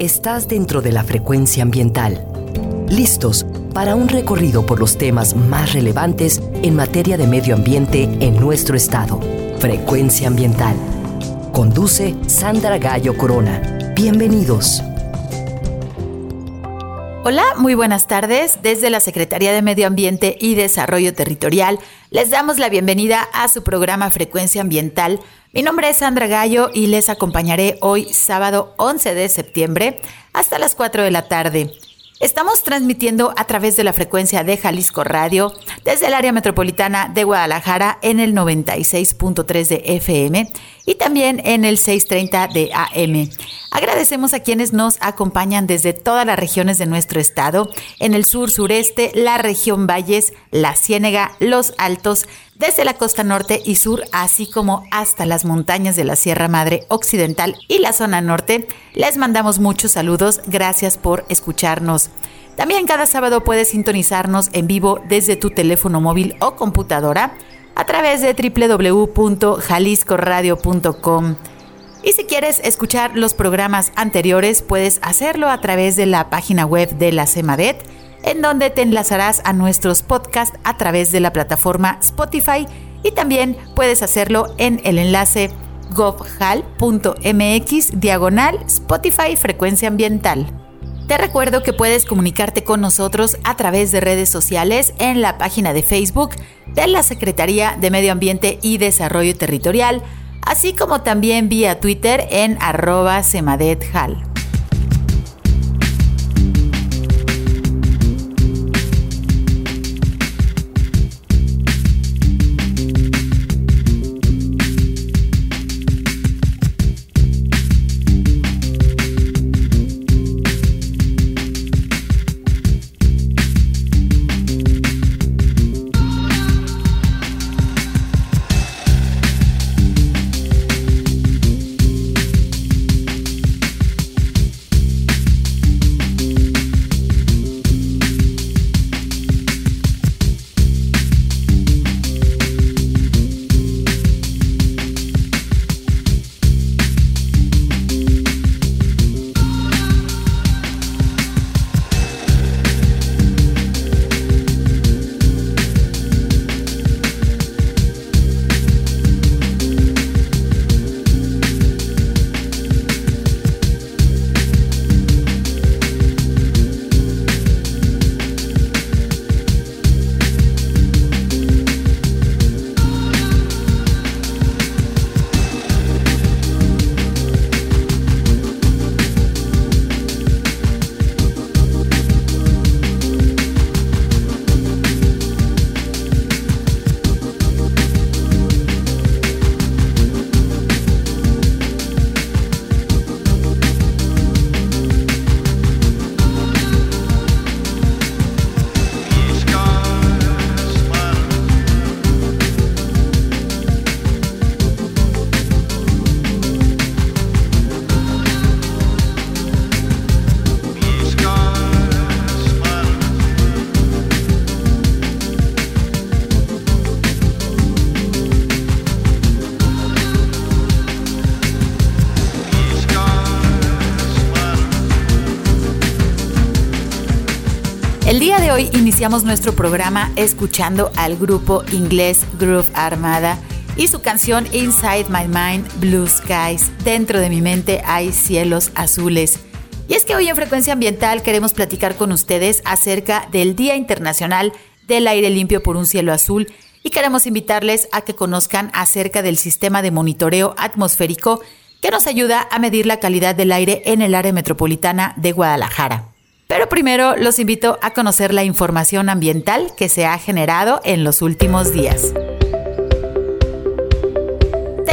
Estás dentro de la frecuencia ambiental. Listos para un recorrido por los temas más relevantes en materia de medio ambiente en nuestro estado. Frecuencia ambiental. Conduce Sandra Gallo Corona. Bienvenidos. Hola, muy buenas tardes. Desde la Secretaría de Medio Ambiente y Desarrollo Territorial les damos la bienvenida a su programa Frecuencia Ambiental mi nombre es Sandra Gallo y les acompañaré hoy sábado 11 de septiembre hasta las 4 de la tarde. Estamos transmitiendo a través de la frecuencia de Jalisco Radio desde el área metropolitana de Guadalajara en el 96.3 de FM y también en el 630 de AM. Agradecemos a quienes nos acompañan desde todas las regiones de nuestro estado, en el sur sureste, la región Valles, la Ciénega, los Altos, desde la costa norte y sur, así como hasta las montañas de la Sierra Madre Occidental y la zona norte. Les mandamos muchos saludos, gracias por escucharnos. También cada sábado puedes sintonizarnos en vivo desde tu teléfono móvil o computadora a través de www.jaliscoradio.com. Y si quieres escuchar los programas anteriores, puedes hacerlo a través de la página web de la CEMADET, en donde te enlazarás a nuestros podcasts a través de la plataforma Spotify y también puedes hacerlo en el enlace govhal.mx diagonal Spotify Frecuencia Ambiental. Te recuerdo que puedes comunicarte con nosotros a través de redes sociales en la página de Facebook de la Secretaría de Medio Ambiente y Desarrollo Territorial, así como también vía Twitter en arroba semadethal. Hoy iniciamos nuestro programa escuchando al grupo inglés Groove Armada y su canción Inside My Mind Blue Skies. Dentro de mi mente hay cielos azules. Y es que hoy en Frecuencia Ambiental queremos platicar con ustedes acerca del Día Internacional del Aire Limpio por un Cielo Azul y queremos invitarles a que conozcan acerca del sistema de monitoreo atmosférico que nos ayuda a medir la calidad del aire en el área metropolitana de Guadalajara. Pero primero los invito a conocer la información ambiental que se ha generado en los últimos días.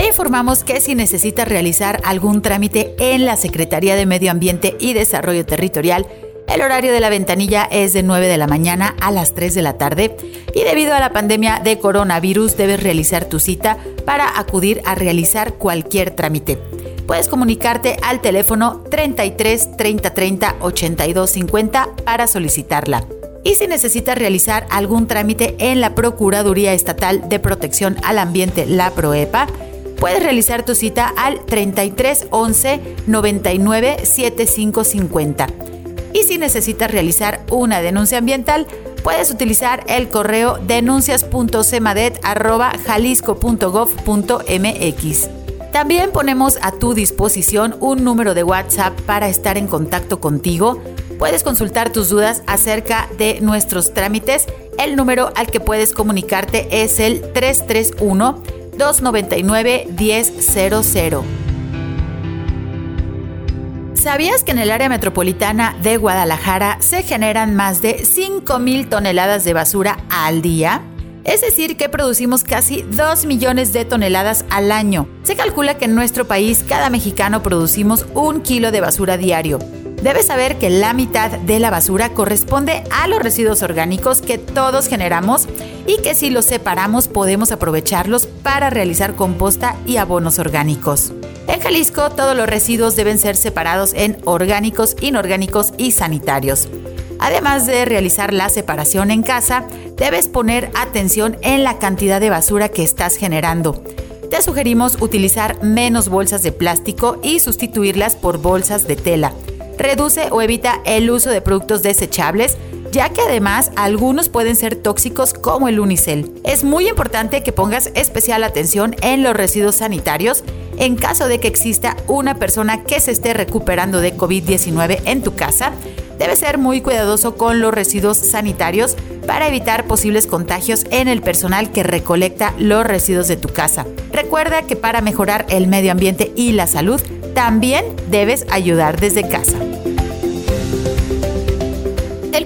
Informamos que si necesitas realizar algún trámite en la Secretaría de Medio Ambiente y Desarrollo Territorial, el horario de la ventanilla es de 9 de la mañana a las 3 de la tarde y debido a la pandemia de coronavirus debes realizar tu cita para acudir a realizar cualquier trámite puedes comunicarte al teléfono 33 30 30 82 50 para solicitarla. Y si necesitas realizar algún trámite en la Procuraduría Estatal de Protección al Ambiente, la PROEPA, puedes realizar tu cita al 33 11 99 7550. Y si necesitas realizar una denuncia ambiental, puedes utilizar el correo denuncias.cemadet.jalisco.gov.mx. También ponemos a tu disposición un número de WhatsApp para estar en contacto contigo. Puedes consultar tus dudas acerca de nuestros trámites. El número al que puedes comunicarte es el 331 299 1000. ¿Sabías que en el área metropolitana de Guadalajara se generan más de 5.000 toneladas de basura al día? Es decir, que producimos casi 2 millones de toneladas al año. Se calcula que en nuestro país cada mexicano producimos un kilo de basura diario. Debes saber que la mitad de la basura corresponde a los residuos orgánicos que todos generamos y que si los separamos podemos aprovecharlos para realizar composta y abonos orgánicos. En Jalisco todos los residuos deben ser separados en orgánicos, inorgánicos y sanitarios. Además de realizar la separación en casa, debes poner atención en la cantidad de basura que estás generando. Te sugerimos utilizar menos bolsas de plástico y sustituirlas por bolsas de tela. Reduce o evita el uso de productos desechables, ya que además algunos pueden ser tóxicos como el unicel. Es muy importante que pongas especial atención en los residuos sanitarios en caso de que exista una persona que se esté recuperando de COVID-19 en tu casa Debe ser muy cuidadoso con los residuos sanitarios para evitar posibles contagios en el personal que recolecta los residuos de tu casa. Recuerda que para mejorar el medio ambiente y la salud, también debes ayudar desde casa.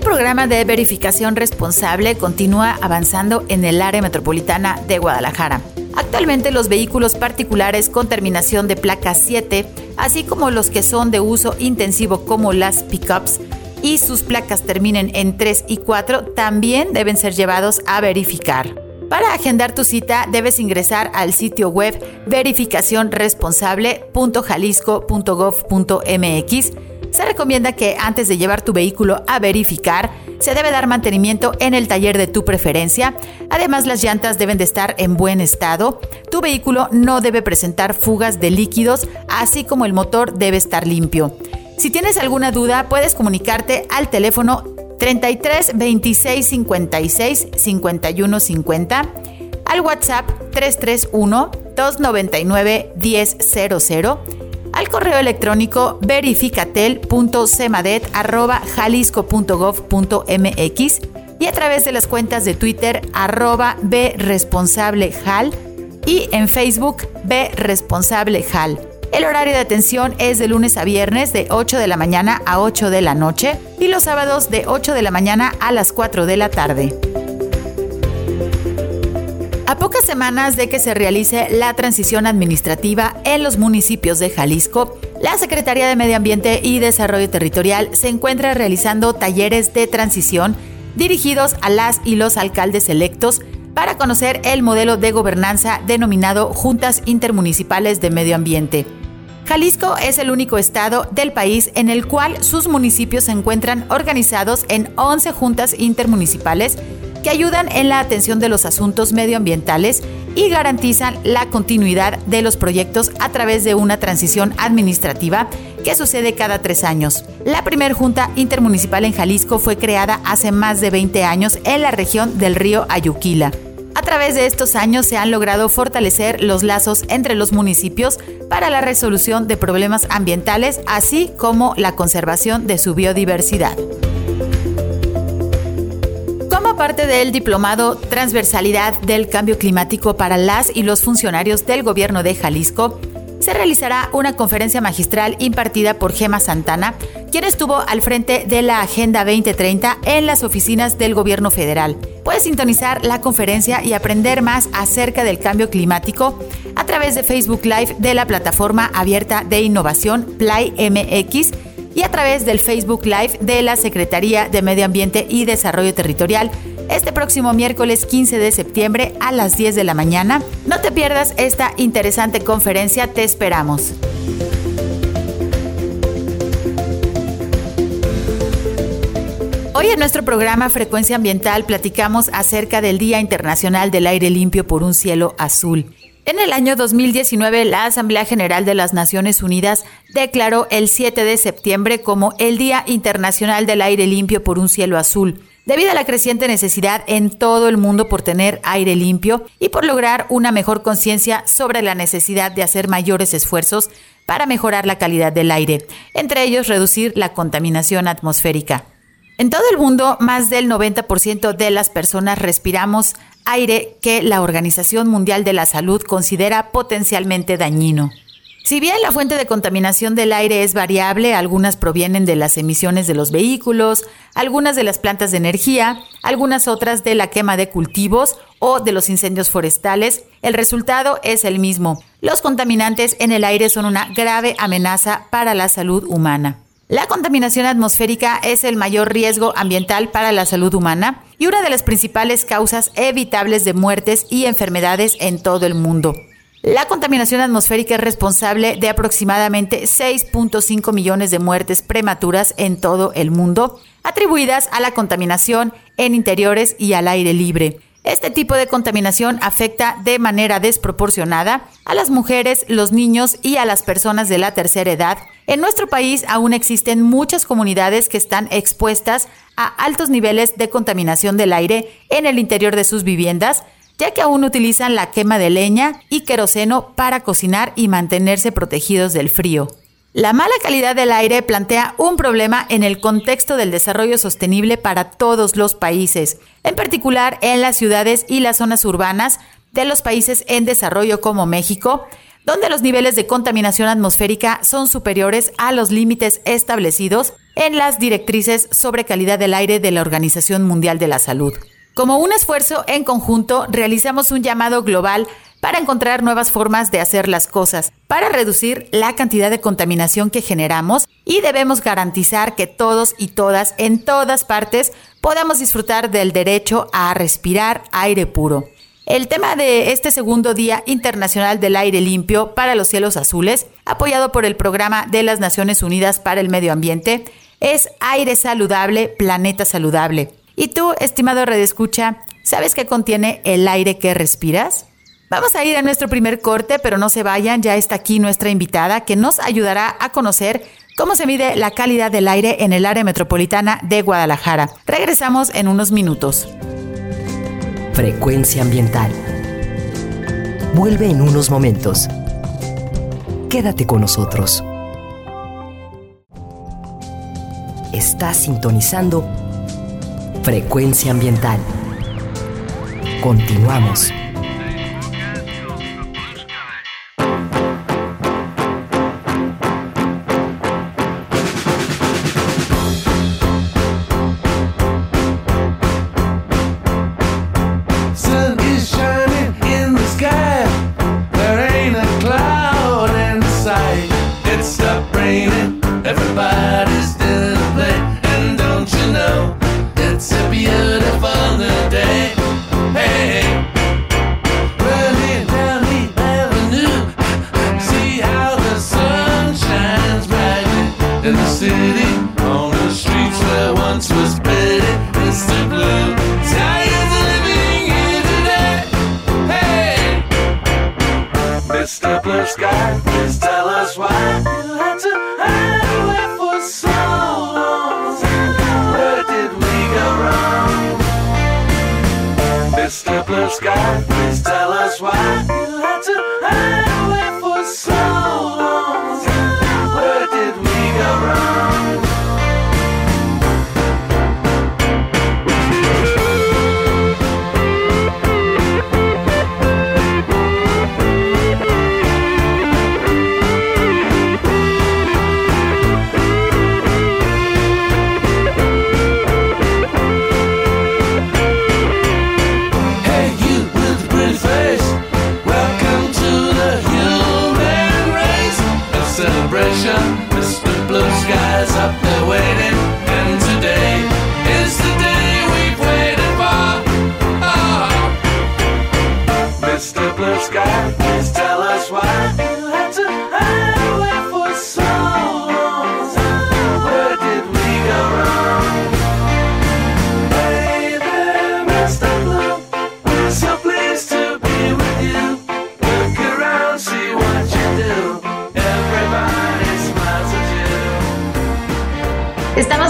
Programa de verificación responsable continúa avanzando en el área metropolitana de Guadalajara. Actualmente los vehículos particulares con terminación de placa 7, así como los que son de uso intensivo como las pickups, y sus placas terminen en 3 y 4 también deben ser llevados a verificar. Para agendar tu cita debes ingresar al sitio web verificacionresponsable.jalisco.gov.mx. Se recomienda que antes de llevar tu vehículo a verificar, se debe dar mantenimiento en el taller de tu preferencia. Además, las llantas deben de estar en buen estado. Tu vehículo no debe presentar fugas de líquidos, así como el motor debe estar limpio. Si tienes alguna duda, puedes comunicarte al teléfono 33 26 56 51 50, al WhatsApp 331 299 1000, al correo electrónico verificatel.cemadet.jalisco.gov.mx y a través de las cuentas de Twitter arroba bresponsableJal y en Facebook bresponsableJal. El horario de atención es de lunes a viernes de 8 de la mañana a 8 de la noche y los sábados de 8 de la mañana a las 4 de la tarde. A pocas semanas de que se realice la transición administrativa en los municipios de Jalisco, la Secretaría de Medio Ambiente y Desarrollo Territorial se encuentra realizando talleres de transición dirigidos a las y los alcaldes electos para conocer el modelo de gobernanza denominado Juntas Intermunicipales de Medio Ambiente. Jalisco es el único estado del país en el cual sus municipios se encuentran organizados en 11 juntas intermunicipales que ayudan en la atención de los asuntos medioambientales y garantizan la continuidad de los proyectos a través de una transición administrativa que sucede cada tres años. La primera Junta Intermunicipal en Jalisco fue creada hace más de 20 años en la región del río Ayuquila. A través de estos años se han logrado fortalecer los lazos entre los municipios para la resolución de problemas ambientales, así como la conservación de su biodiversidad. Parte del diplomado Transversalidad del Cambio Climático para las y los funcionarios del gobierno de Jalisco, se realizará una conferencia magistral impartida por Gema Santana, quien estuvo al frente de la Agenda 2030 en las oficinas del gobierno federal. Puedes sintonizar la conferencia y aprender más acerca del cambio climático a través de Facebook Live de la plataforma abierta de innovación Play MX y a través del Facebook Live de la Secretaría de Medio Ambiente y Desarrollo Territorial este próximo miércoles 15 de septiembre a las 10 de la mañana. No te pierdas esta interesante conferencia, te esperamos. Hoy en nuestro programa Frecuencia Ambiental platicamos acerca del Día Internacional del Aire Limpio por un Cielo Azul. En el año 2019, la Asamblea General de las Naciones Unidas declaró el 7 de septiembre como el Día Internacional del Aire Limpio por un Cielo Azul, debido a la creciente necesidad en todo el mundo por tener aire limpio y por lograr una mejor conciencia sobre la necesidad de hacer mayores esfuerzos para mejorar la calidad del aire, entre ellos reducir la contaminación atmosférica. En todo el mundo, más del 90% de las personas respiramos aire que la Organización Mundial de la Salud considera potencialmente dañino. Si bien la fuente de contaminación del aire es variable, algunas provienen de las emisiones de los vehículos, algunas de las plantas de energía, algunas otras de la quema de cultivos o de los incendios forestales, el resultado es el mismo. Los contaminantes en el aire son una grave amenaza para la salud humana. La contaminación atmosférica es el mayor riesgo ambiental para la salud humana y una de las principales causas evitables de muertes y enfermedades en todo el mundo. La contaminación atmosférica es responsable de aproximadamente 6.5 millones de muertes prematuras en todo el mundo, atribuidas a la contaminación en interiores y al aire libre. Este tipo de contaminación afecta de manera desproporcionada a las mujeres, los niños y a las personas de la tercera edad. En nuestro país aún existen muchas comunidades que están expuestas a altos niveles de contaminación del aire en el interior de sus viviendas, ya que aún utilizan la quema de leña y queroseno para cocinar y mantenerse protegidos del frío. La mala calidad del aire plantea un problema en el contexto del desarrollo sostenible para todos los países, en particular en las ciudades y las zonas urbanas de los países en desarrollo como México, donde los niveles de contaminación atmosférica son superiores a los límites establecidos en las directrices sobre calidad del aire de la Organización Mundial de la Salud. Como un esfuerzo en conjunto, realizamos un llamado global para encontrar nuevas formas de hacer las cosas, para reducir la cantidad de contaminación que generamos y debemos garantizar que todos y todas en todas partes podamos disfrutar del derecho a respirar aire puro. El tema de este segundo Día Internacional del Aire Limpio para los Cielos Azules, apoyado por el Programa de las Naciones Unidas para el Medio Ambiente, es Aire Saludable, Planeta Saludable. ¿Y tú, estimado redescucha, sabes qué contiene el aire que respiras? Vamos a ir a nuestro primer corte, pero no se vayan, ya está aquí nuestra invitada que nos ayudará a conocer cómo se mide la calidad del aire en el área metropolitana de Guadalajara. Regresamos en unos minutos. Frecuencia ambiental. Vuelve en unos momentos. Quédate con nosotros. Estás sintonizando Frecuencia ambiental. Continuamos. city, on the streets where once was pity. It's the blue tigers living here today. Hey, Mr. Blue Sky, please tell us why you had to hide away for so long. Where did we go wrong, Mr. Blue Sky?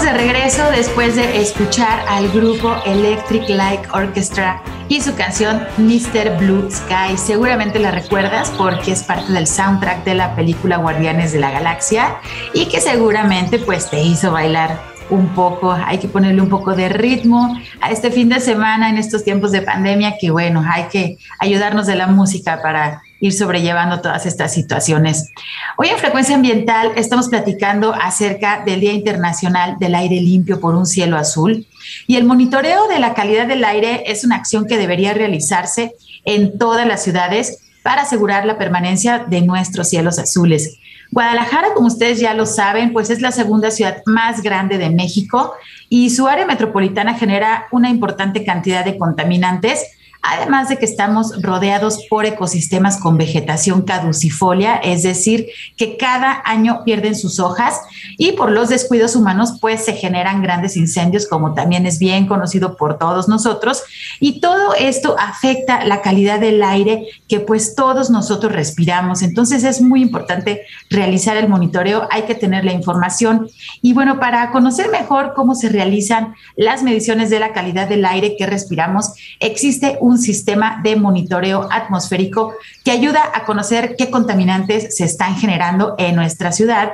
De regreso después de escuchar al grupo Electric Light Orchestra y su canción Mr. Blue Sky. Seguramente la recuerdas porque es parte del soundtrack de la película Guardianes de la Galaxia y que seguramente pues te hizo bailar un poco, hay que ponerle un poco de ritmo a este fin de semana en estos tiempos de pandemia que bueno, hay que ayudarnos de la música para ir sobrellevando todas estas situaciones. Hoy en Frecuencia Ambiental estamos platicando acerca del Día Internacional del Aire Limpio por un Cielo Azul y el monitoreo de la calidad del aire es una acción que debería realizarse en todas las ciudades para asegurar la permanencia de nuestros cielos azules. Guadalajara, como ustedes ya lo saben, pues es la segunda ciudad más grande de México y su área metropolitana genera una importante cantidad de contaminantes además de que estamos rodeados por ecosistemas con vegetación caducifolia, es decir, que cada año pierden sus hojas y por los descuidos humanos pues se generan grandes incendios, como también es bien conocido por todos nosotros, y todo esto afecta la calidad del aire que pues todos nosotros respiramos. Entonces es muy importante realizar el monitoreo, hay que tener la información y bueno, para conocer mejor cómo se realizan las mediciones de la calidad del aire que respiramos, existe un sistema de monitoreo atmosférico que ayuda a conocer qué contaminantes se están generando en nuestra ciudad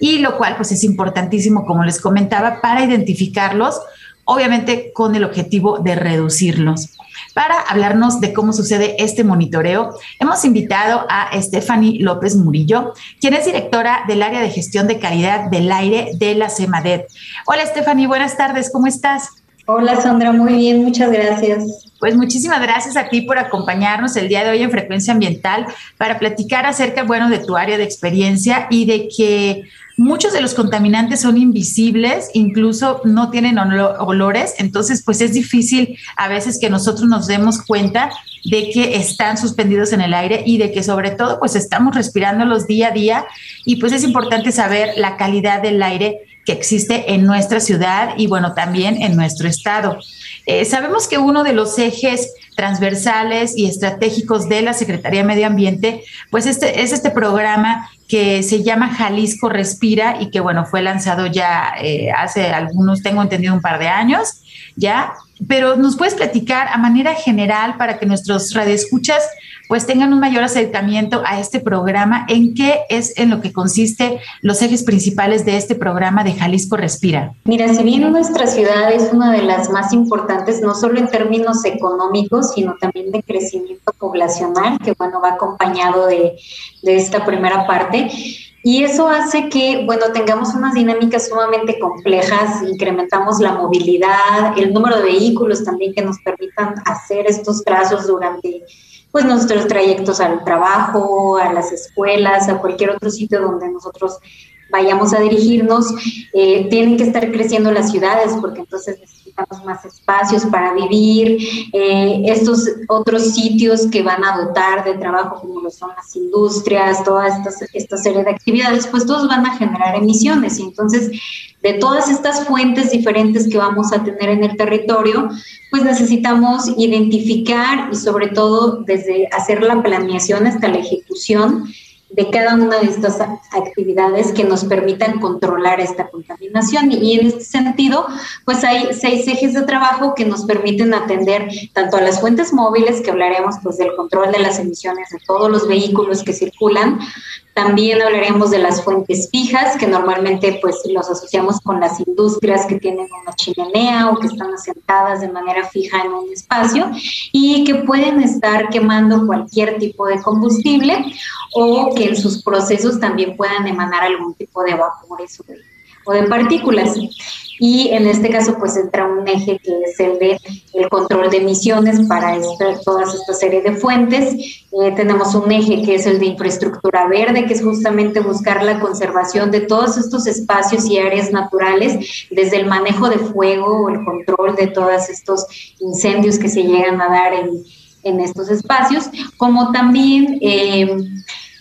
y lo cual pues es importantísimo, como les comentaba, para identificarlos, obviamente con el objetivo de reducirlos. Para hablarnos de cómo sucede este monitoreo, hemos invitado a Stephanie López Murillo, quien es directora del área de gestión de calidad del aire de la CEMADET. Hola Stephanie, buenas tardes, ¿cómo estás? Hola Sandra, muy bien, muchas gracias. Pues muchísimas gracias a ti por acompañarnos el día de hoy en Frecuencia Ambiental para platicar acerca, bueno, de tu área de experiencia y de que muchos de los contaminantes son invisibles, incluso no tienen olores, entonces pues es difícil a veces que nosotros nos demos cuenta de que están suspendidos en el aire y de que sobre todo pues estamos respirándolos día a día y pues es importante saber la calidad del aire que existe en nuestra ciudad y bueno, también en nuestro estado. Eh, sabemos que uno de los ejes transversales y estratégicos de la Secretaría de Medio Ambiente, pues este, es este programa que se llama Jalisco Respira y que bueno, fue lanzado ya eh, hace algunos, tengo entendido, un par de años ya, pero nos puedes platicar a manera general para que nuestros radioescuchas pues tengan un mayor acercamiento a este programa. ¿En qué es en lo que consiste los ejes principales de este programa de Jalisco Respira? Mira, si bien nuestra ciudad es una de las más importantes, no solo en términos económicos, sino también de crecimiento poblacional, que bueno, va acompañado de, de esta primera parte. Y eso hace que, bueno, tengamos unas dinámicas sumamente complejas, incrementamos la movilidad, el número de vehículos también que nos permitan hacer estos trazos durante pues nuestros trayectos al trabajo, a las escuelas, a cualquier otro sitio donde nosotros vayamos a dirigirnos, eh, tienen que estar creciendo las ciudades porque entonces necesitamos más espacios para vivir, eh, estos otros sitios que van a dotar de trabajo como lo son las industrias, toda esta, esta serie de actividades, pues todos van a generar emisiones. Y entonces de todas estas fuentes diferentes que vamos a tener en el territorio, pues necesitamos identificar y sobre todo desde hacer la planeación hasta la ejecución de cada una de estas actividades que nos permitan controlar esta contaminación. Y en este sentido, pues hay seis ejes de trabajo que nos permiten atender tanto a las fuentes móviles, que hablaremos pues del control de las emisiones de todos los vehículos que circulan, también hablaremos de las fuentes fijas, que normalmente pues los asociamos con las industrias que tienen una chimenea o que están asentadas de manera fija en un espacio y que pueden estar quemando cualquier tipo de combustible o que en sus procesos también puedan emanar algún tipo de vapores o de partículas y en este caso pues entra un eje que es el de el control de emisiones para esta, toda esta serie de fuentes. Eh, tenemos un eje que es el de infraestructura verde, que es justamente buscar la conservación de todos estos espacios y áreas naturales, desde el manejo de fuego o el control de todos estos incendios que se llegan a dar en, en estos espacios, como también... Eh,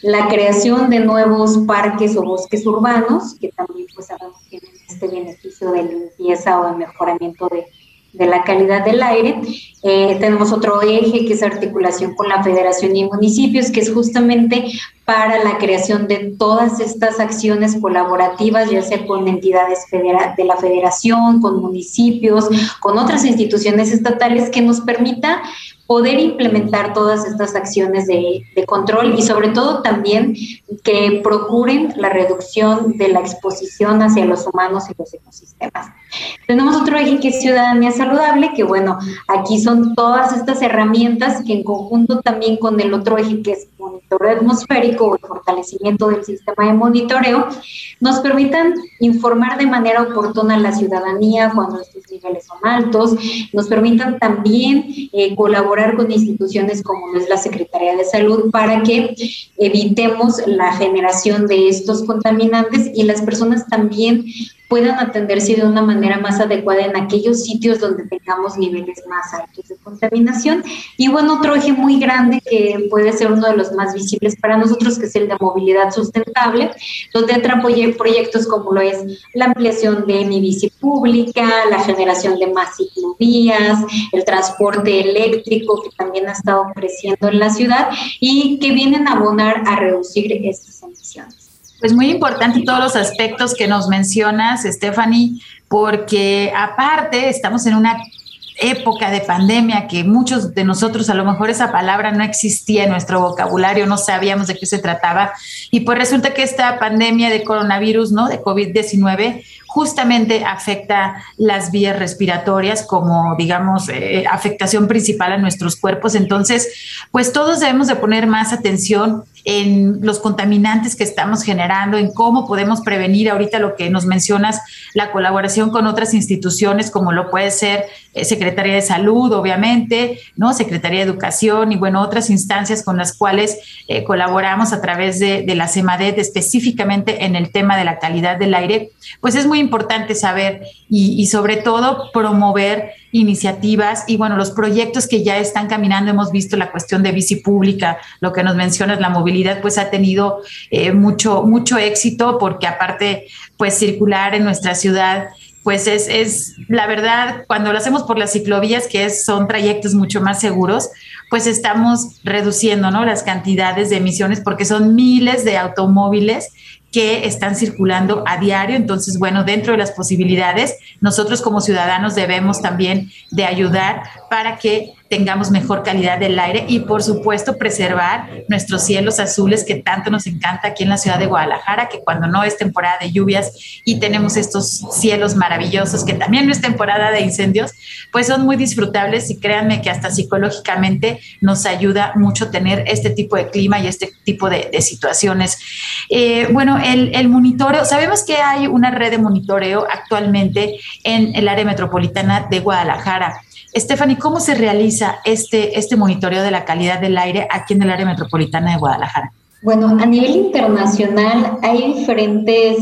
la creación de nuevos parques o bosques urbanos, que también pues sabemos tienen este beneficio de limpieza o de mejoramiento de, de la calidad del aire. Eh, tenemos otro eje que es articulación con la federación y municipios, que es justamente para la creación de todas estas acciones colaborativas, ya sea con entidades de la federación, con municipios, con otras instituciones estatales, que nos permita poder implementar todas estas acciones de, control y sobre todo también que procuren la reducción de la exposición hacia los humanos y los ecosistemas. Tenemos otro eje que es ciudadanía saludable, que bueno, aquí son todas estas herramientas que en conjunto también con el otro eje que es monitoreo atmosférico o el fortalecimiento del sistema de monitoreo, nos permitan informar de manera oportuna a la ciudadanía cuando estos niveles son altos, nos permitan también eh, colaborar con instituciones como es la Secretaría de Salud para que evitemos la generación de estos contaminantes y las personas también puedan atenderse de una manera más adecuada en aquellos sitios donde tengamos niveles más altos de contaminación. Y bueno, otro eje muy grande que puede ser uno de los más visibles para nosotros, que es el de movilidad sustentable, donde entran proyectos como lo es la ampliación de mi bici pública, la generación de más ciclovías, el transporte eléctrico, que también ha estado creciendo en la ciudad y que vienen a abonar a reducir estas emisiones. Pues muy importante todos los aspectos que nos mencionas, Stephanie, porque aparte estamos en una época de pandemia que muchos de nosotros a lo mejor esa palabra no existía en nuestro vocabulario, no sabíamos de qué se trataba y pues resulta que esta pandemia de coronavirus, ¿no? De COVID-19 justamente afecta las vías respiratorias como, digamos, eh, afectación principal a nuestros cuerpos. Entonces, pues todos debemos de poner más atención en los contaminantes que estamos generando, en cómo podemos prevenir ahorita lo que nos mencionas, la colaboración con otras instituciones como lo puede ser eh, Secretaría de Salud, obviamente, ¿no? Secretaría de Educación y bueno, otras instancias con las cuales eh, colaboramos a través de, de la CEMADET específicamente en el tema de la calidad del aire, pues es muy importante saber y, sobre todo promover iniciativas y bueno, los proyectos que ya están caminando, hemos visto la cuestión de bici pública, lo que nos mencionas, la movilidad, pues ha tenido eh, mucho, mucho éxito porque aparte, pues circular en nuestra ciudad pues es, es, la verdad, cuando lo hacemos por las ciclovías, que es, son trayectos mucho más seguros, pues estamos reduciendo ¿no? las cantidades de emisiones porque son miles de automóviles que están circulando a diario. Entonces, bueno, dentro de las posibilidades, nosotros como ciudadanos debemos también de ayudar para que tengamos mejor calidad del aire y por supuesto preservar nuestros cielos azules que tanto nos encanta aquí en la ciudad de Guadalajara, que cuando no es temporada de lluvias y tenemos estos cielos maravillosos, que también no es temporada de incendios, pues son muy disfrutables y créanme que hasta psicológicamente nos ayuda mucho tener este tipo de clima y este tipo de, situaciones. Eh, bueno, el, el monitoreo, sabemos que hay una red de monitoreo actualmente en el área metropolitana de Guadalajara. Stephanie, ¿cómo se realiza este, este monitoreo de la calidad del aire aquí en el área metropolitana de Guadalajara? Bueno, a nivel internacional hay diferentes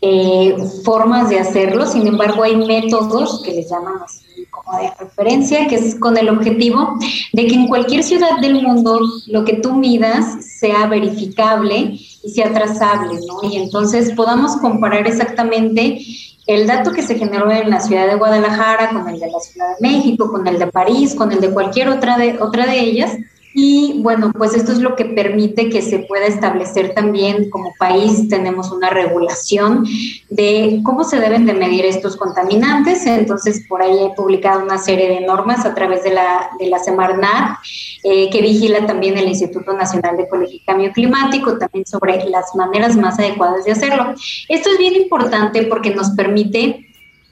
eh, formas de hacerlo, sin embargo hay métodos que les llaman así como de referencia, que es con el objetivo de que en cualquier ciudad del mundo lo que tú midas sea verificable y sea trazable, ¿no? Y entonces podamos comparar exactamente el dato que se generó en la ciudad de Guadalajara con el de la Ciudad de México, con el de París, con el de cualquier otra de, otra de ellas, y bueno, pues esto es lo que permite que se pueda establecer también como país, tenemos una regulación de cómo se deben de medir estos contaminantes. Entonces, por ahí he publicado una serie de normas a través de la, de la Semarnat, eh, que vigila también el Instituto Nacional de Ecología y Cambio Climático, también sobre las maneras más adecuadas de hacerlo. Esto es bien importante porque nos permite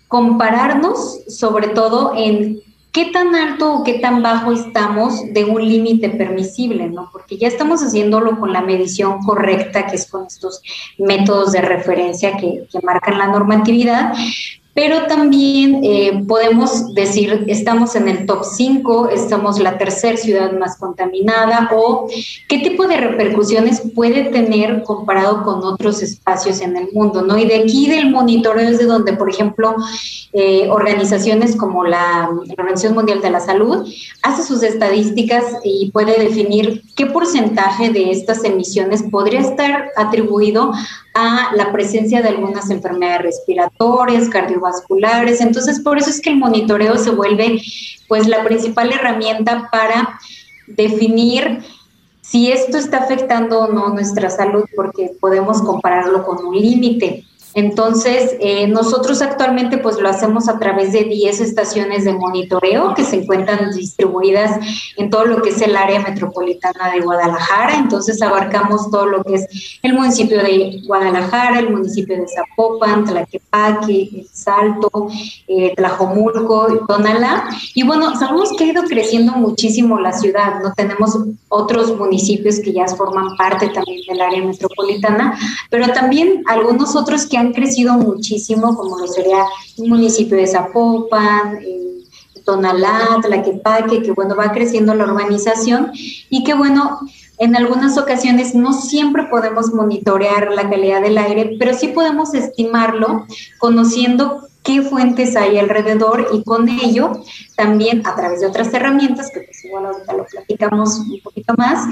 compararnos sobre todo en ¿qué tan alto o qué tan bajo estamos de un límite permisible? ¿no? Porque ya estamos haciéndolo con la medición correcta, que es con estos métodos de referencia que, que marcan la normatividad, pero también eh, podemos decir, estamos en el top 5, estamos la tercera ciudad más contaminada o qué tipo de repercusiones puede tener comparado con otros espacios en el mundo, ¿no? Y de aquí del monitoreo es de donde, por ejemplo, eh, organizaciones como la Organización Mundial de la Salud hace sus estadísticas y puede definir qué porcentaje de estas emisiones podría estar atribuido a la presencia de algunas enfermedades respiratorias, cardiovasculares. Entonces, por eso es que el monitoreo se vuelve pues la principal herramienta para definir si esto está afectando o no nuestra salud, porque podemos compararlo con un límite. Entonces, eh, nosotros actualmente pues lo hacemos a través de 10 estaciones de monitoreo que se encuentran distribuidas en todo lo que es el área metropolitana de Guadalajara. Entonces, abarcamos todo lo que es el municipio de Guadalajara, el municipio de Zapopan, Tlaquepaque, El Salto, eh, Tlajomulco, Tonalá. Y bueno, sabemos que ha ido creciendo muchísimo la ciudad, ¿no? Tenemos otros municipios que ya forman parte también del área metropolitana, pero también algunos otros que han crecido muchísimo, como lo sería el municipio de Zapopan, eh, Tonalá, Tlaquepaque, que bueno, va creciendo la urbanización. Y que bueno, en algunas ocasiones no siempre podemos monitorear la calidad del aire, pero sí podemos estimarlo conociendo qué fuentes hay alrededor y con ello también a través de otras herramientas, que pues igual ahorita lo platicamos un poquito más,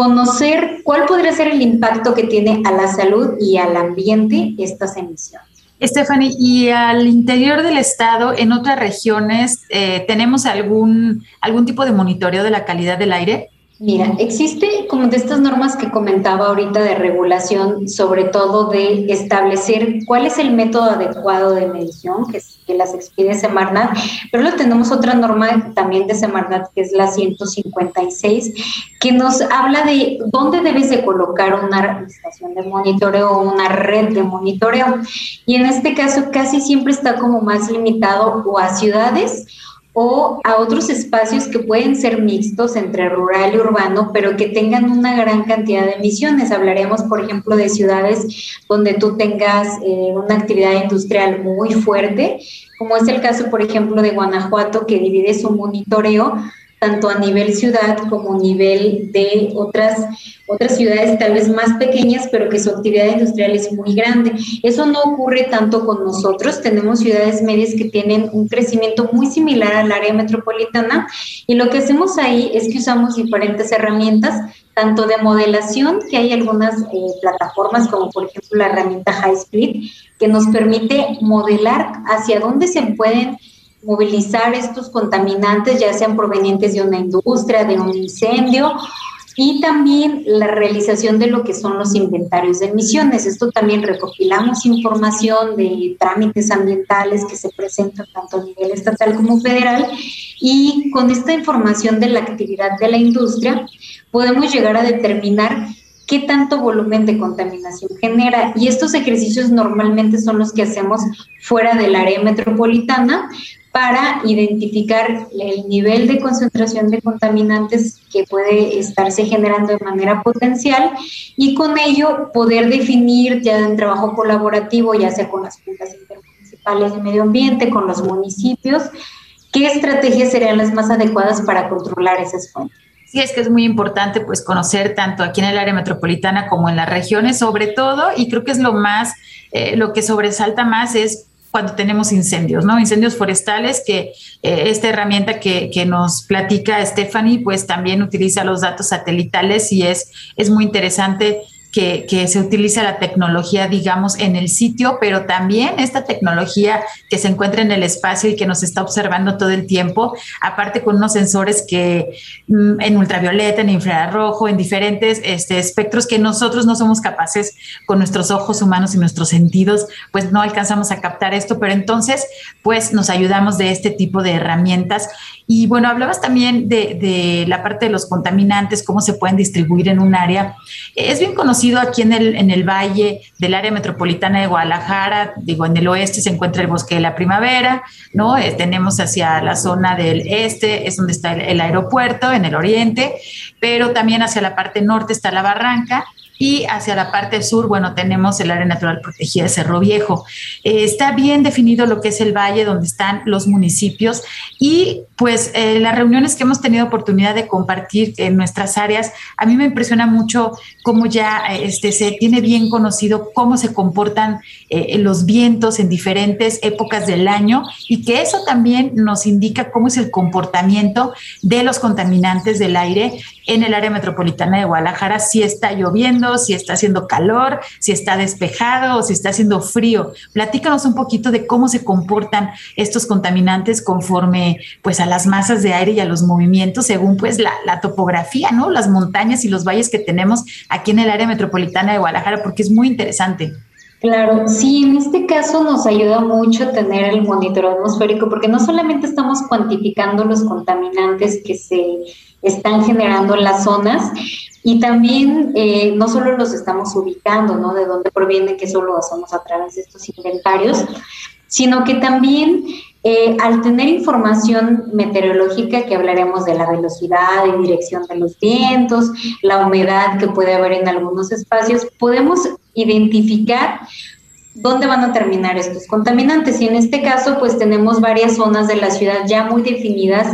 conocer cuál podría ser el impacto que tiene a la salud y al ambiente estas emisiones. Stephanie, ¿y al interior del estado, en otras regiones, eh, tenemos algún, algún tipo de monitoreo de la calidad del aire? Mira, existe como de estas normas que comentaba ahorita de regulación, sobre todo de establecer cuál es el método adecuado de medición, que, las expide Semarnat, pero luego tenemos otra norma también de Semarnat, que es la 156, que nos habla de dónde debes de colocar una estación de monitoreo o una red de monitoreo. Y en este caso casi siempre está como más limitado o a ciudades o a otros espacios que pueden ser mixtos entre rural y urbano, pero que tengan una gran cantidad de emisiones. Hablaremos, por ejemplo, de ciudades donde tú tengas eh, una actividad industrial muy fuerte, como es el caso, por ejemplo, de Guanajuato, que divide su monitoreo tanto a nivel ciudad como a nivel de otras, otras ciudades tal vez más pequeñas, pero que su actividad industrial es muy grande. Eso no ocurre tanto con nosotros. Tenemos ciudades medias que tienen un crecimiento muy similar al área metropolitana y lo que hacemos ahí es que usamos diferentes herramientas, tanto de modelación, que hay algunas eh, plataformas como por ejemplo la herramienta High Speed, que nos permite modelar hacia dónde se pueden movilizar estos contaminantes, ya sean provenientes de una industria, de un incendio, y también la realización de lo que son los inventarios de emisiones. Esto también recopilamos información de trámites ambientales que se presentan tanto a nivel estatal como federal y con esta información de la actividad de la industria podemos llegar a determinar qué tanto volumen de contaminación genera. Y estos ejercicios normalmente son los que hacemos fuera del área metropolitana, para identificar el nivel de concentración de contaminantes que puede estarse generando de manera potencial y con ello poder definir ya en trabajo colaborativo, ya sea con las juntas intermunicipales de medio ambiente, con los municipios, qué estrategias serían las más adecuadas para controlar esas fuentes. Sí, es que es muy importante pues conocer tanto aquí en el área metropolitana como en las regiones, sobre todo, y creo que es lo más, eh, lo que sobresalta más es cuando tenemos incendios, ¿no? Incendios forestales, que eh, esta herramienta que, que, nos platica Stephanie, pues también utiliza los datos satelitales y es, es muy interesante que, se utiliza la tecnología, digamos, en el sitio, pero también esta tecnología que se encuentra en el espacio y que nos está observando todo el tiempo, aparte con unos sensores que mm, en ultravioleta, en infrarrojo, en diferentes este, espectros que nosotros no somos capaces con nuestros ojos humanos y nuestros sentidos, pues no alcanzamos a captar esto, pero entonces, pues nos ayudamos de este tipo de herramientas. Y bueno, hablabas también de, de la parte de los contaminantes, cómo se pueden distribuir en un área. Es bien conocido aquí en el, en el valle del área metropolitana de Guadalajara, digo, en el oeste se encuentra el bosque de la primavera, ¿no? Eh, tenemos hacia la zona del este, es donde está el aeropuerto, en el oriente, pero también hacia la parte norte está la barranca y hacia la parte sur, bueno, tenemos el área natural protegida de Cerro Viejo. Eh, está bien definido lo que es el valle donde están los municipios y pues eh, las reuniones que hemos tenido oportunidad de compartir en nuestras áreas, a mí me impresiona mucho cómo ya este, se tiene bien conocido cómo se comportan eh, los vientos en diferentes épocas del año y que eso también nos indica cómo es el comportamiento de los contaminantes del aire en el área metropolitana de Guadalajara, si está lloviendo, si está haciendo calor, si está despejado o si está haciendo frío. Platícanos un poquito de cómo se comportan estos contaminantes conforme pues a las masas de aire y a los movimientos según pues la, topografía, ¿no? Las montañas y los valles que tenemos aquí en el área metropolitana de Guadalajara, porque es muy interesante. Claro, sí, en este caso nos ayuda mucho tener el monitoreo atmosférico porque no solamente estamos cuantificando los contaminantes que se están generando en las zonas y también eh, no solo los estamos ubicando, ¿no? De dónde proviene, que eso lo hacemos a través de estos inventarios, sino que también eh, al tener información meteorológica, que hablaremos de la velocidad y dirección de los vientos, la humedad que puede haber en algunos espacios, podemos identificar dónde van a terminar estos contaminantes. Y en este caso, pues tenemos varias zonas de la ciudad ya muy definidas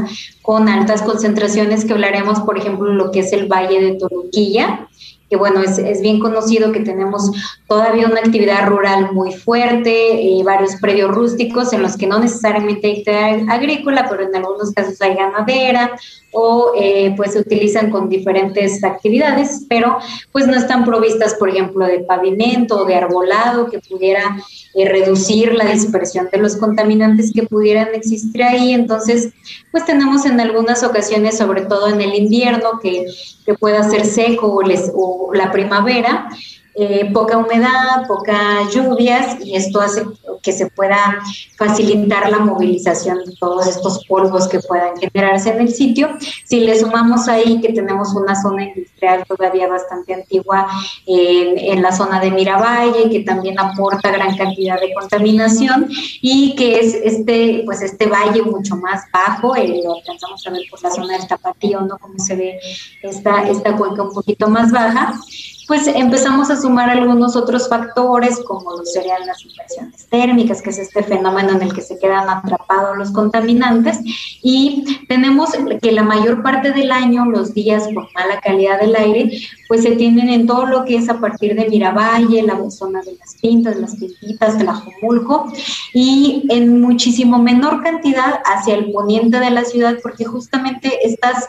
con altas concentraciones que hablaremos, por ejemplo, lo que es el Valle de Toruquilla, que bueno, es, bien conocido que tenemos todavía una actividad rural muy fuerte, eh, varios predios rústicos en los que no necesariamente hay actividad agrícola, pero en algunos casos hay ganadera o eh, pues se utilizan con diferentes actividades, pero pues no están provistas, por ejemplo, de pavimento o de arbolado que pudiera eh, reducir la dispersión de los contaminantes que pudieran existir ahí. Entonces, pues tenemos en algunas ocasiones, sobre todo en el invierno, que, que pueda ser seco o, la primavera, eh, poca humedad, pocas lluvias y esto hace que se pueda facilitar la movilización de todos estos polvos que puedan generarse en el sitio. Si le sumamos ahí que tenemos una zona industrial todavía bastante antigua en, la zona de Miravalle, que también aporta gran cantidad de contaminación y que es este, pues este valle mucho más bajo, eh, lo alcanzamos a ver por la zona del Tapatío, ¿no? Como se ve esta, esta cuenca un poquito más baja pues empezamos a sumar algunos otros factores, como lo serían las inversiones térmicas, que es este fenómeno en el que se quedan atrapados los contaminantes, y tenemos que la mayor parte del año, los días con mala calidad del aire, pues se tienen en todo lo que es a partir de Miravalle, la zona de las Pintas, las Pintitas, Jomulco, y en muchísimo menor cantidad hacia el poniente de la ciudad, porque justamente estas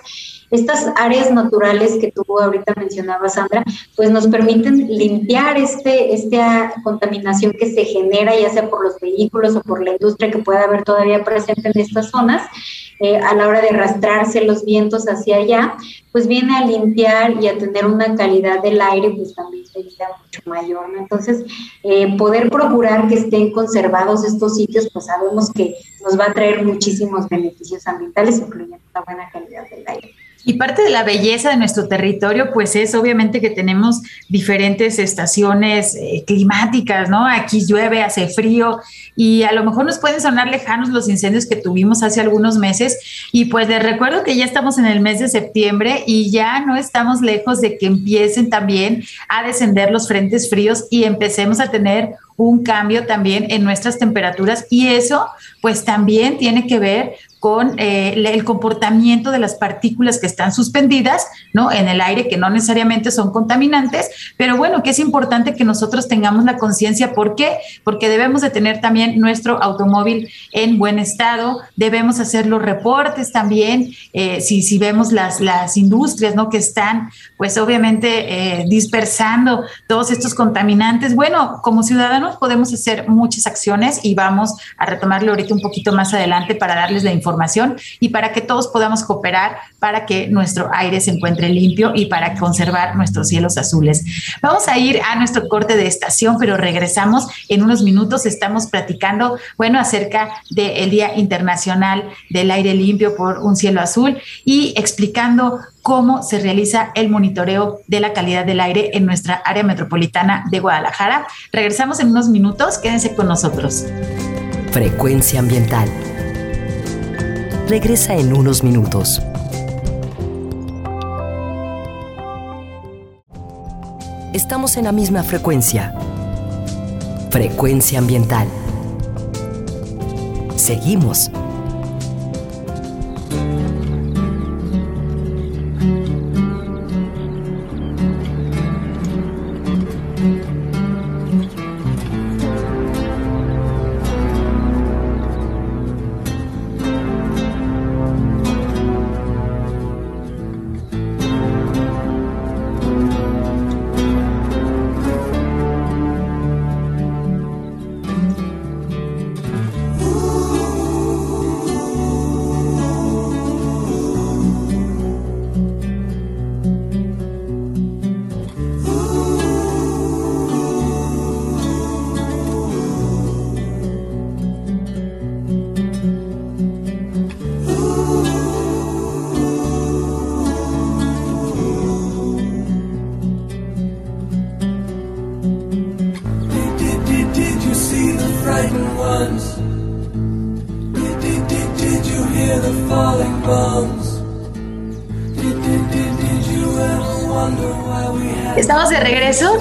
estas áreas naturales que tú ahorita mencionabas, Sandra, pues nos permiten limpiar este, esta contaminación que se genera, ya sea por los vehículos o por la industria que pueda haber todavía presente en estas zonas, eh, a la hora de arrastrarse los vientos hacia allá, pues viene a limpiar y a tener una calidad del aire, pues también vida mucho mayor. Entonces, eh, poder procurar que estén conservados estos sitios, pues sabemos que nos va a traer muchísimos beneficios ambientales, incluyendo una buena calidad del aire. Y parte de la belleza de nuestro territorio, pues es obviamente que tenemos diferentes estaciones eh, climáticas, ¿no? Aquí llueve, hace frío y a lo mejor nos pueden sonar lejanos los incendios que tuvimos hace algunos meses. Y pues les recuerdo que ya estamos en el mes de septiembre y ya no estamos lejos de que empiecen también a descender los frentes fríos y empecemos a tener un cambio también en nuestras temperaturas y eso pues también tiene que ver con eh, el comportamiento de las partículas que están suspendidas, ¿no? En el aire, que no necesariamente son contaminantes, pero bueno, que es importante que nosotros tengamos la conciencia. ¿Por qué? Porque debemos de tener también nuestro automóvil en buen estado, debemos hacer los reportes también, eh, si, si vemos las, las industrias, ¿no? Que están, pues obviamente, eh, dispersando todos estos contaminantes. Bueno, como ciudadanos podemos hacer muchas acciones y vamos a retomarlo ahorita un poquito más adelante para darles la información y para que todos podamos cooperar para que nuestro aire se encuentre limpio y para conservar nuestros cielos azules. Vamos a ir a nuestro corte de estación, pero regresamos en unos minutos. Estamos platicando, bueno, acerca del Día Internacional del Aire Limpio por un cielo azul y explicando cómo se realiza el monitoreo de la calidad del aire en nuestra área metropolitana de Guadalajara. Regresamos en unos minutos, quédense con nosotros. Frecuencia ambiental regresa en unos minutos. Estamos en la misma frecuencia. Frecuencia ambiental. Seguimos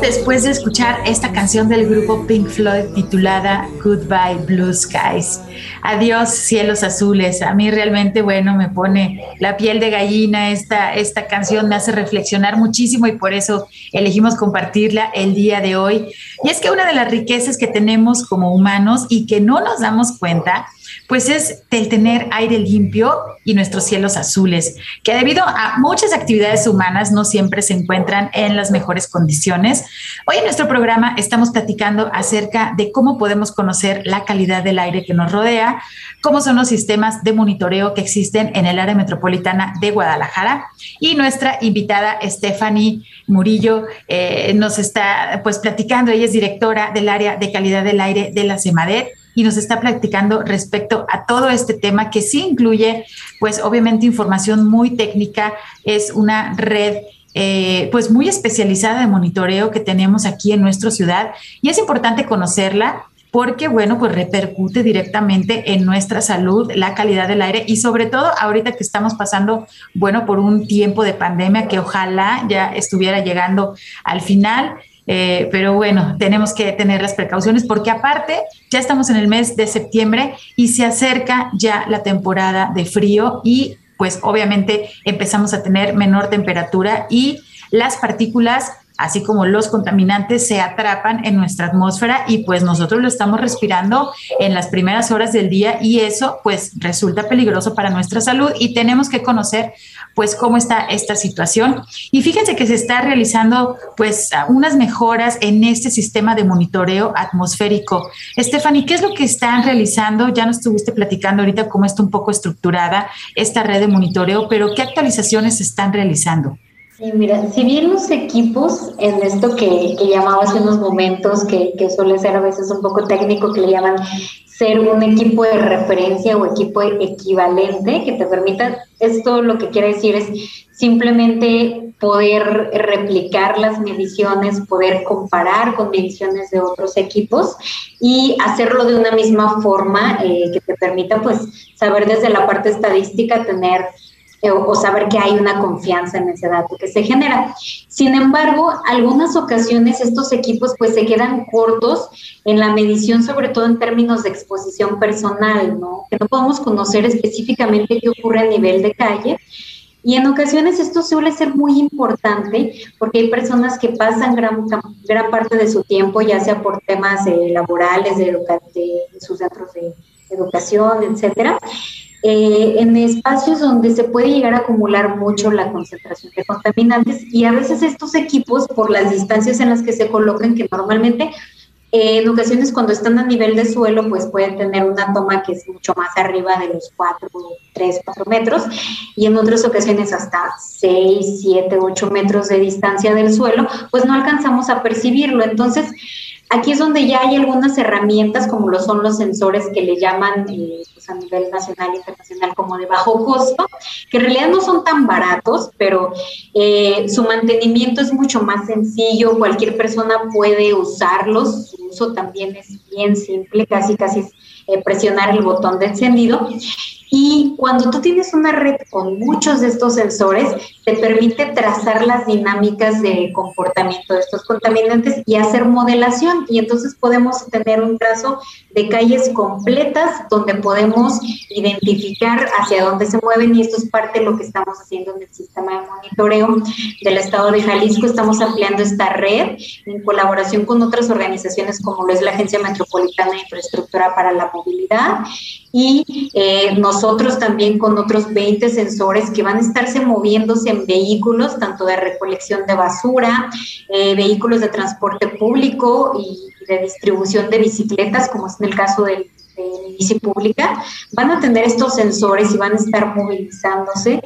después de escuchar esta canción del grupo Pink Floyd titulada Goodbye Blue Skies. Adiós cielos azules. A mí realmente, bueno, me pone la piel de gallina. Esta, esta canción me hace reflexionar muchísimo y por eso elegimos compartirla el día de hoy. Y es que una de las riquezas que tenemos como humanos y que no nos damos cuenta pues es el tener aire limpio y nuestros cielos azules, que debido a muchas actividades humanas no siempre se encuentran en las mejores condiciones. Hoy en nuestro programa estamos platicando acerca de cómo podemos conocer la calidad del aire que nos rodea, cómo son los sistemas de monitoreo que existen en el área metropolitana de Guadalajara. Y nuestra invitada Stephanie Murillo eh, nos está pues platicando, ella es directora del área de calidad del aire de la CEMADET y nos está platicando respecto a todo este tema que sí incluye, pues obviamente información muy técnica, es una red eh, pues muy especializada de monitoreo que tenemos aquí en nuestra ciudad y es importante conocerla porque, bueno, pues repercute directamente en nuestra salud, la calidad del aire y sobre todo ahorita que estamos pasando, bueno, por un tiempo de pandemia que ojalá ya estuviera llegando al final. Eh, pero bueno, tenemos que tener las precauciones porque aparte ya estamos en el mes de septiembre y se acerca ya la temporada de frío y pues obviamente empezamos a tener menor temperatura y las partículas así como los contaminantes se atrapan en nuestra atmósfera y pues nosotros lo estamos respirando en las primeras horas del día y eso pues resulta peligroso para nuestra salud y tenemos que conocer pues cómo está esta situación. Y fíjense que se está realizando pues unas mejoras en este sistema de monitoreo atmosférico. Stephanie, ¿qué es lo que están realizando? Ya nos estuviste platicando ahorita cómo está un poco estructurada esta red de monitoreo, pero ¿qué actualizaciones se están realizando? Sí, mira, si bien los equipos en esto que, que llamaba hace unos momentos, que, que, suele ser a veces un poco técnico, que le llaman ser un equipo de referencia o equipo equivalente, que te permita, esto lo que quiere decir es simplemente poder replicar las mediciones, poder comparar con mediciones de otros equipos y hacerlo de una misma forma eh, que te permita pues saber desde la parte estadística tener o saber que hay una confianza en ese dato que se genera. Sin embargo, algunas ocasiones estos equipos pues se quedan cortos en la medición, sobre todo en términos de exposición personal, ¿no? Que no podemos conocer específicamente qué ocurre a nivel de calle. Y en ocasiones esto suele ser muy importante porque hay personas que pasan gran, gran parte de su tiempo, ya sea por temas eh, laborales, de, de sus centros de educación, etcétera, eh, en espacios donde se puede llegar a acumular mucho la concentración de contaminantes y a veces estos equipos, por las distancias en las que se colocan, que normalmente eh, en ocasiones cuando están a nivel de suelo, pues pueden tener una toma que es mucho más arriba de los 4, 3, 4 metros y en otras ocasiones hasta 6, 7, 8 metros de distancia del suelo, pues no alcanzamos a percibirlo. Entonces, Aquí es donde ya hay algunas herramientas, como lo son los sensores que le llaman eh, a nivel nacional e internacional como de bajo costo, que en realidad no son tan baratos, pero eh, su mantenimiento es mucho más sencillo, cualquier persona puede usarlos, su uso también es bien simple, casi casi es eh, presionar el botón de encendido. Y cuando tú tienes una red con muchos de estos sensores, te permite trazar las dinámicas de comportamiento de estos contaminantes y hacer modelación. Y entonces podemos tener un trazo de calles completas donde podemos identificar hacia dónde se mueven y esto es parte de lo que estamos haciendo en el sistema de monitoreo del estado de Jalisco. Estamos ampliando esta red en colaboración con otras organizaciones como lo es la Agencia Metropolitana de Infraestructura para la Movilidad y eh, nosotros también con otros 20 sensores que van a estarse moviéndose en vehículos, tanto de recolección de basura, eh, vehículos de transporte público y de distribución de bicicletas, como es en el caso del, de bici pública, van a tener estos sensores y van a estar movilizándose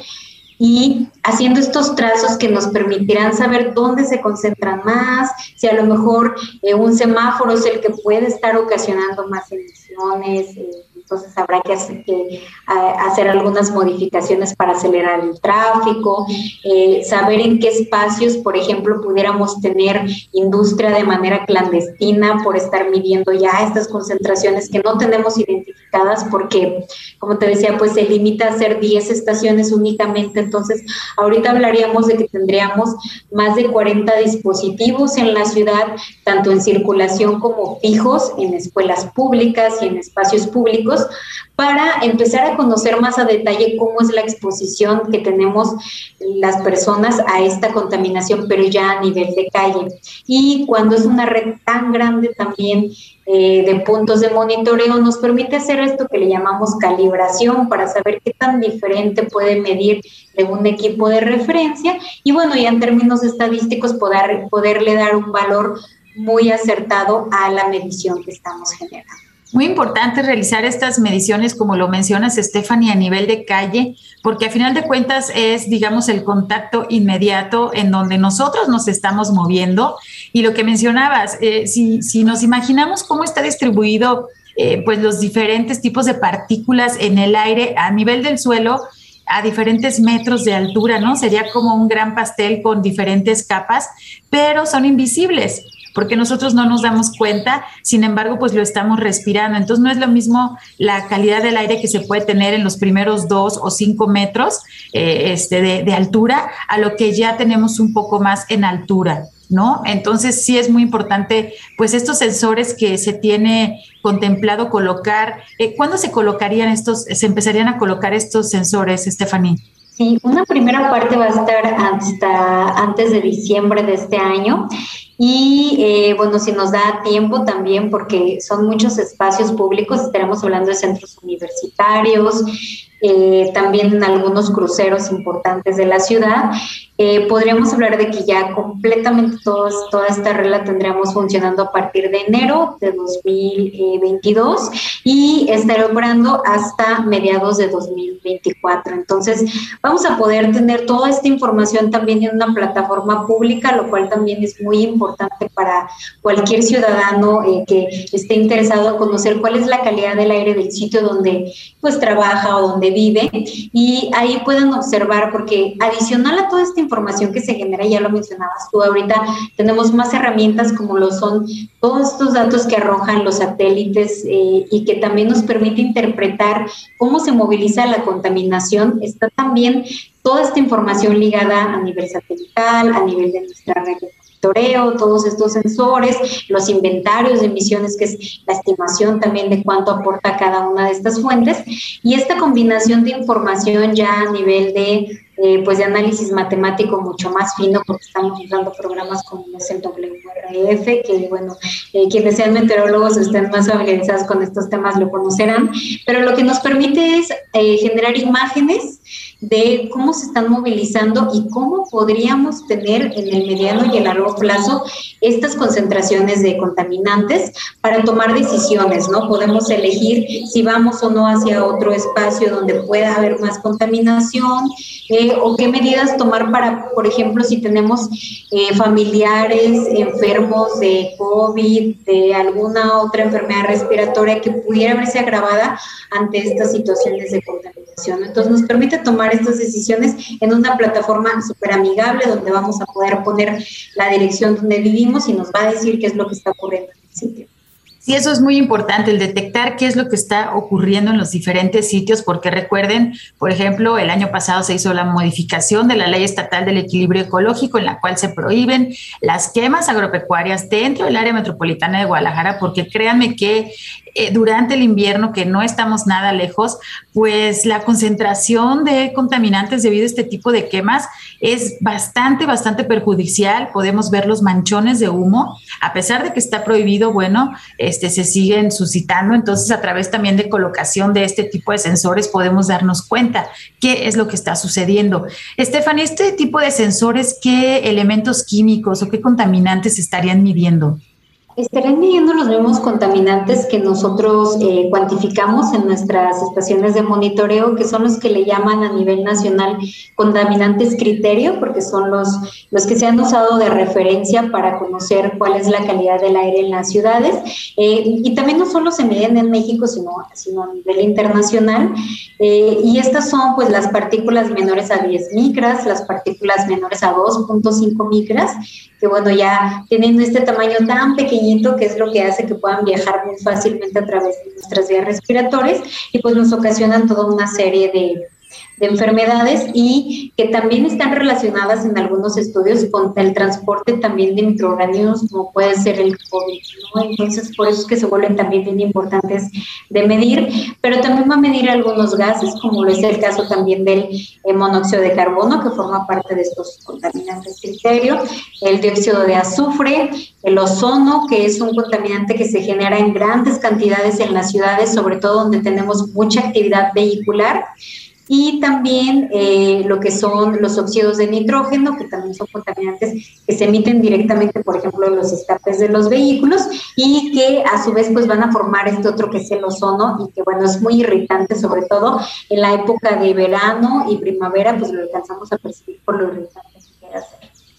y haciendo estos trazos que nos permitirán saber dónde se concentran más, si a lo mejor eh, un semáforo es el que puede estar ocasionando más pulmones, eh, entonces habrá que hacer, hacer algunas modificaciones para acelerar el tráfico, eh, saber en qué espacios, por ejemplo, pudiéramos tener industria de manera clandestina por estar midiendo ya estas concentraciones que no tenemos identificadas porque, como te decía, pues se limita a hacer 10 estaciones únicamente, entonces ahorita hablaríamos de que tendríamos más de 40 dispositivos en la ciudad, tanto en circulación como fijos en escuelas públicas y en espacios públicos, para empezar a conocer más a detalle cómo es la exposición que tenemos las personas a esta contaminación, pero ya a nivel de calle. Y cuando es una red tan grande también eh, de puntos de monitoreo, nos permite hacer esto que le llamamos calibración para saber qué tan diferente puede medir de un equipo de referencia y bueno, ya en términos estadísticos poder, poderle dar un valor muy acertado a la medición que estamos generando. Muy importante realizar estas mediciones, como lo mencionas, Stephanie, a nivel de calle, porque a final de cuentas es, digamos, el contacto inmediato en donde nosotros nos estamos moviendo. Y lo que mencionabas, eh, si, si, nos imaginamos cómo está distribuido, eh, pues los diferentes tipos de partículas en el aire a nivel del suelo, a diferentes metros de altura, ¿no? Sería como un gran pastel con diferentes capas, pero son invisibles porque nosotros no nos damos cuenta, sin embargo, pues lo estamos respirando. Entonces no es lo mismo la calidad del aire que se puede tener en los primeros dos o cinco metros eh, este, de, altura a lo que ya tenemos un poco más en altura. ¿No? Entonces sí es muy importante, pues estos sensores que se tiene contemplado colocar, eh, ¿cuándo se colocarían estos, se empezarían a colocar estos sensores, Stephanie? Sí, una primera parte va a estar hasta antes de diciembre de este año y eh, bueno, si nos da tiempo también, porque son muchos espacios públicos, estaremos hablando de centros universitarios, eh, también en algunos cruceros importantes de la ciudad. Eh, podríamos hablar de que ya completamente toda esta regla tendríamos funcionando a partir de enero de 2022 y estará operando hasta mediados de 2024. Entonces, vamos a poder tener toda esta información también en una plataforma pública, lo cual también es muy importante para cualquier ciudadano eh, que esté interesado en conocer cuál es la calidad del aire del sitio donde pues trabaja o donde vive y ahí pueden observar porque adicional a toda esta información que se genera, ya lo mencionabas tú ahorita, tenemos más herramientas como lo son todos estos datos que arrojan los satélites eh, y que también nos permite interpretar cómo se moviliza la contaminación. Está también toda esta información ligada a nivel satelital, a nivel de nuestra red monitoreo, todos estos sensores, los inventarios de emisiones, que es la estimación también de cuánto aporta cada una de estas fuentes, y esta combinación de información ya a nivel de, eh, pues de análisis matemático mucho más fino, porque estamos usando programas como el WRF, que bueno, eh, quienes sean meteorólogos estén más familiarizados con estos temas lo conocerán, pero lo que nos permite es eh, generar imágenes de cómo se están movilizando y cómo podríamos tener en el mediano y el largo plazo estas concentraciones de contaminantes para tomar decisiones, ¿no? Podemos elegir si vamos o no hacia otro espacio donde pueda haber más contaminación eh, o qué medidas tomar para, por ejemplo, si tenemos eh, familiares enfermos de COVID, de alguna otra enfermedad respiratoria que pudiera verse agravada ante estas situaciones de contaminación. Entonces nos permite estas decisiones en una plataforma súper amigable donde vamos a poder poner la dirección donde vivimos y nos va a decir qué es lo que está ocurriendo en el sitio. Sí, eso es muy importante, el detectar qué es lo que está ocurriendo en los diferentes sitios, porque recuerden, por ejemplo, el año pasado se hizo la modificación de la Ley Estatal del Equilibrio Ecológico, en la cual se prohíben las quemas agropecuarias dentro del área metropolitana de Guadalajara, porque créanme que eh, durante el invierno, que no estamos nada lejos, pues la concentración de contaminantes debido a este tipo de quemas es bastante, bastante perjudicial. Podemos ver los manchones de humo, a pesar de que está prohibido, bueno, este, se siguen suscitando. Entonces, a través también de colocación de este tipo de sensores podemos darnos cuenta qué es lo que está sucediendo. Estefan, este tipo de sensores, ¿qué elementos químicos o qué contaminantes estarían midiendo? Estarían midiendo los mismos contaminantes que nosotros eh, cuantificamos en nuestras estaciones de monitoreo, que son los que le llaman a nivel nacional contaminantes criterio, porque son los, los que se han usado de referencia para conocer cuál es la calidad del aire en las ciudades. Eh, y también no solo se miden en México, sino, sino a nivel internacional. Eh, y estas son pues las partículas menores a 10 micras, las partículas menores a 2.5 micras, que bueno, ya tienen este tamaño tan pequeñito que es lo que hace que puedan viajar muy fácilmente a través de nuestras vías respiratorias y pues nos ocasionan toda una serie de, de enfermedades y que también están relacionadas en algunos estudios con el transporte también de microorganismos como puede ser el COVID, ¿no? Entonces, por eso es que se vuelven también bien importantes de medir, pero también va a medir algunos gases, como lo es el caso también del eh, monóxido de carbono, que forma parte de estos contaminantes criterio, el dióxido de azufre, el ozono, que es un contaminante que se genera en grandes cantidades en las ciudades, sobre todo donde tenemos mucha actividad vehicular, y también eh, lo que son los óxidos de nitrógeno, que también son contaminantes que se emiten directamente, por ejemplo, en los escapes de los vehículos y que a su vez pues van a formar este otro que es el ozono y que bueno, es muy irritante, sobre todo en la época de verano y primavera, pues lo alcanzamos a percibir por lo irritante.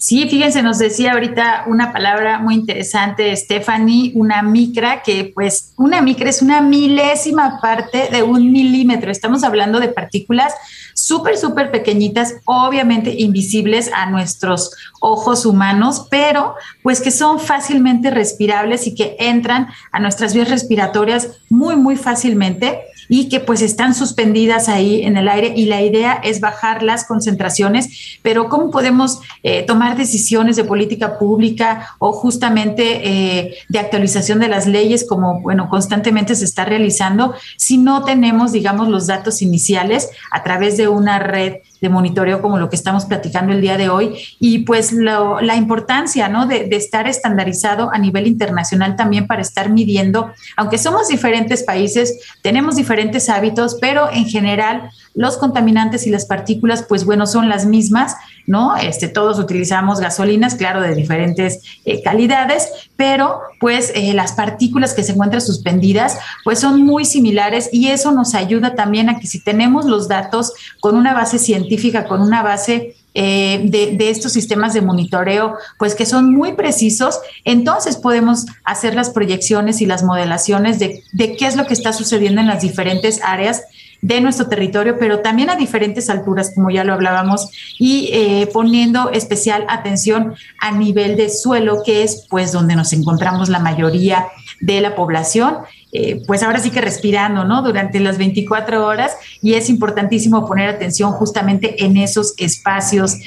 Sí, fíjense, nos decía ahorita una palabra muy interesante, Stephanie, una micra, que pues una micra es una milésima parte de un milímetro. Estamos hablando de partículas súper, súper pequeñitas, obviamente invisibles a nuestros ojos humanos, pero pues que son fácilmente respirables y que entran a nuestras vías respiratorias muy, muy fácilmente y que pues están suspendidas ahí en el aire y la idea es bajar las concentraciones, pero ¿cómo podemos eh, tomar decisiones de política pública o justamente eh, de actualización de las leyes como, bueno, constantemente se está realizando si no tenemos, digamos, los datos iniciales a través de una red de monitoreo como lo que estamos platicando el día de hoy y pues la importancia ¿no? de, de, estar estandarizado a nivel internacional también para estar midiendo, aunque somos diferentes países, tenemos diferentes hábitos, pero en general los contaminantes y las partículas, pues bueno, son las mismas, ¿no? Este, todos utilizamos gasolinas, claro, de diferentes eh, calidades, pero pues eh, las partículas que se encuentran suspendidas, pues son muy similares y eso nos ayuda también a que si tenemos los datos con una base científica, con una base eh, de, estos sistemas de monitoreo, pues que son muy precisos, entonces podemos hacer las proyecciones y las modelaciones de, de qué es lo que está sucediendo en las diferentes áreas de nuestro territorio, pero también a diferentes alturas, como ya lo hablábamos, y eh, poniendo especial atención a nivel de suelo, que es pues donde nos encontramos la mayoría de la población. Eh, pues ahora sí que respirando, ¿no? Durante las 24 horas y es importantísimo poner atención justamente en esos espacios.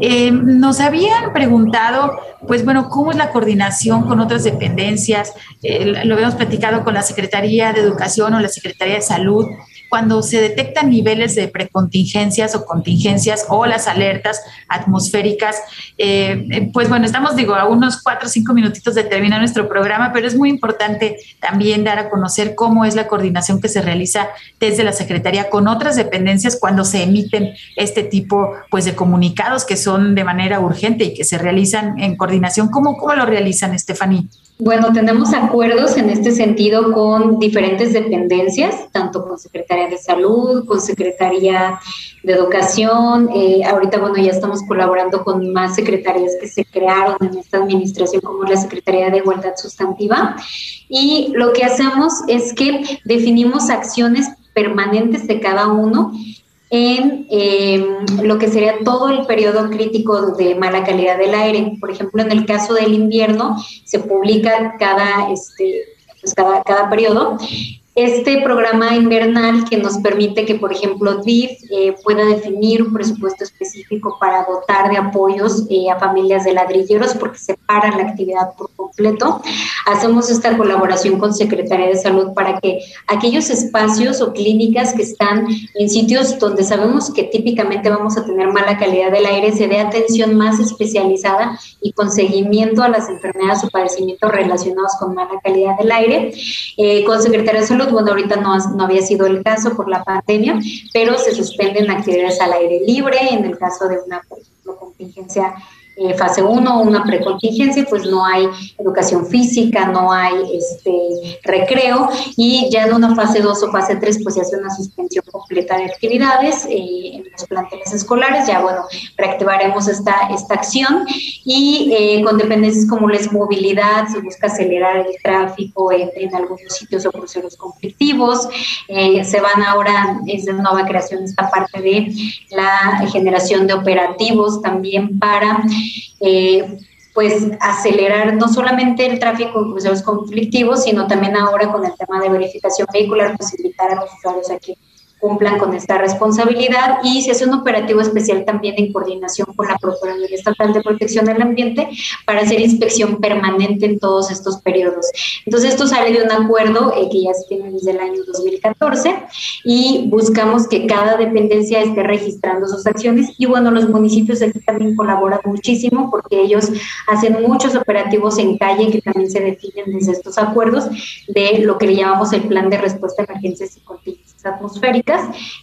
Eh, nos habían preguntado, pues bueno, ¿cómo es la coordinación con otras dependencias? Eh, lo habíamos platicado con la Secretaría de Educación o la Secretaría de Salud cuando se detectan niveles de precontingencias o contingencias o las alertas atmosféricas, eh, pues bueno, estamos, digo, a unos cuatro o cinco minutitos de terminar nuestro programa, pero es muy importante también dar a conocer cómo es la coordinación que se realiza desde la Secretaría con otras dependencias cuando se emiten este tipo pues, de comunicados que son de manera urgente y que se realizan en coordinación. ¿Cómo, cómo lo realizan, Estefanía? Bueno, tenemos acuerdos en este sentido con diferentes dependencias, tanto con Secretaría de Salud, con Secretaría de Educación. Eh, ahorita, bueno, ya estamos colaborando con más secretarías que se crearon en esta administración, como la Secretaría de Igualdad Sustantiva. Y lo que hacemos es que definimos acciones permanentes de cada uno en eh, lo que sería todo el periodo crítico de mala calidad del aire. Por ejemplo, en el caso del invierno se publica cada, este, pues cada, cada periodo este programa invernal que nos permite que, por ejemplo, DIF eh, pueda definir un presupuesto específico para dotar de apoyos eh, a familias de ladrilleros porque se para la actividad por completo. Hacemos esta colaboración con Secretaría de Salud para que aquellos espacios o clínicas que están en sitios donde sabemos que típicamente vamos a tener mala calidad del aire se dé atención más especializada y con seguimiento a las enfermedades o padecimientos relacionados con mala calidad del aire. Eh, con Secretaría de Salud bueno, ahorita no, no había sido el caso por la pandemia, pero se suspenden actividades al aire libre en el caso de una, por ejemplo, contingencia eh, fase 1, una precontingencia, pues no hay educación física, no hay este, recreo y ya en una fase 2 o fase 3 pues se hace una suspensión completa de actividades eh, en los planteles escolares, ya bueno, reactivaremos esta, esta acción y eh, con dependencias como la movilidad, se busca acelerar el tráfico en, en algunos sitios o cruceros conflictivos, se van ahora, es de nueva creación esta parte de la generación de operativos también para eh, pues acelerar no solamente el tráfico en cruceros conflictivos, sino también ahora con el tema de verificación vehicular, pues a los usuarios a que cumplan con esta responsabilidad y se hace un operativo especial también en coordinación con la Procuraduría Estatal de Protección del Ambiente para hacer inspección permanente en todos estos periodos. Entonces esto sale de un acuerdo eh, que ya se tiene desde el año 2014 y buscamos que cada dependencia esté registrando sus acciones y bueno, los municipios aquí también colaboran muchísimo porque ellos hacen muchos operativos en calle que también se definen desde estos acuerdos de lo que le llamamos el plan de respuesta a emergencias y contingencias atmosféricas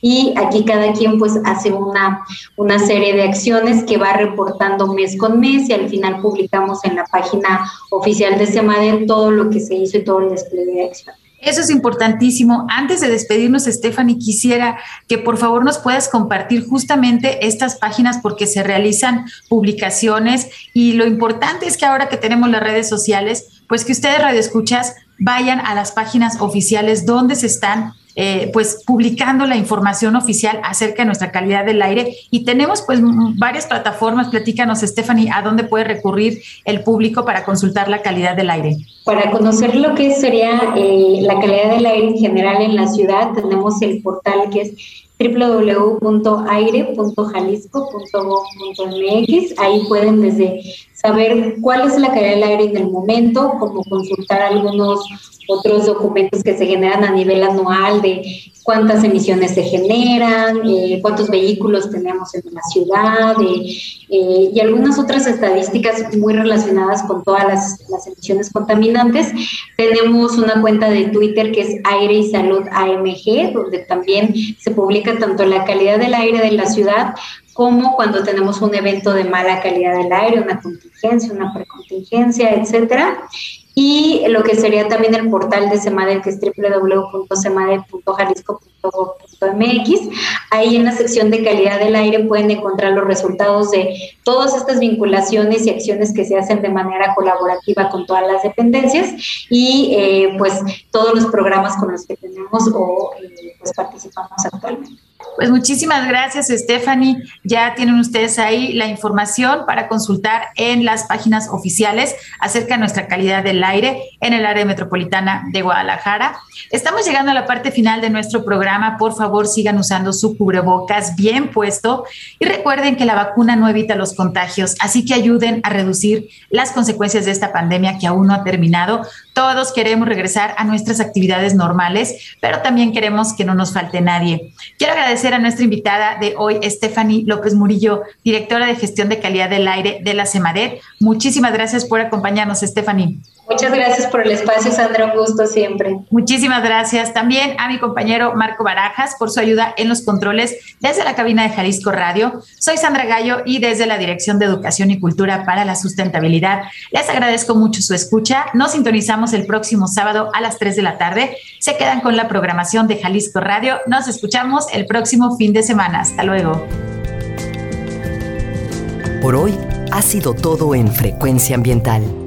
y aquí cada quien pues hace una, una serie de acciones que va reportando mes con mes y al final publicamos en la página oficial de SEMADEN todo lo que se hizo y todo el despliegue de acción. Eso es importantísimo. Antes de despedirnos, Stephanie, quisiera que por favor nos puedas compartir justamente estas páginas porque se realizan publicaciones y lo importante es que ahora que tenemos las redes sociales, pues que ustedes radioescuchas vayan a las páginas oficiales donde se están eh, pues publicando la información oficial acerca de nuestra calidad del aire y tenemos pues varias plataformas. Platícanos, Stephanie, a dónde puede recurrir el público para consultar la calidad del aire. Para conocer lo que sería eh, la calidad del aire en general en la ciudad, tenemos el portal que es www.aire.jalisco.gov.mx. Ahí pueden desde saber cuál es la calidad del aire en el momento, como consultar algunos otros documentos que se generan a nivel anual de cuántas emisiones se generan, eh, cuántos vehículos tenemos en la ciudad eh, eh, y algunas otras estadísticas muy relacionadas con todas las, las, emisiones contaminantes. Tenemos una cuenta de Twitter que es Aire y Salud AMG, donde también se publica tanto la calidad del aire de la ciudad como cuando tenemos un evento de mala calidad del aire, una contingencia, una precontingencia, etcétera y lo que sería también el portal de Semade, que es www.semade.jalisco.gov.mx. Ahí en la sección de calidad del aire pueden encontrar los resultados de todas estas vinculaciones y acciones que se hacen de manera colaborativa con todas las dependencias y eh, pues todos los programas con los que tenemos o eh, pues participamos actualmente. Pues muchísimas gracias, Stephanie. Ya tienen ustedes ahí la información para consultar en las páginas oficiales acerca de nuestra calidad del aire en el área metropolitana de Guadalajara. Estamos llegando a la parte final de nuestro programa. Por favor, sigan usando su cubrebocas bien puesto y recuerden que la vacuna no evita los contagios, así que ayuden a reducir las consecuencias de esta pandemia que aún no ha terminado. Todos queremos regresar a nuestras actividades normales, pero también queremos que no nos falte nadie. Quiero agradecer a nuestra invitada de hoy, Stephanie López Murillo, directora de gestión de calidad del aire de la CEMADET. Muchísimas gracias por acompañarnos, Stephanie. Muchas gracias por el espacio, Sandra. Un gusto siempre. Muchísimas gracias también a mi compañero Marco Barajas por su ayuda en los controles desde la cabina de Jalisco Radio. Soy Sandra Gallo y desde la Dirección de Educación y Cultura para la Sustentabilidad les agradezco mucho su escucha. Nos sintonizamos el próximo sábado a las 3 de la tarde. Se quedan con la programación de Jalisco Radio. Nos escuchamos el próximo fin de semana. Hasta luego. Por hoy ha sido todo en Frecuencia Ambiental.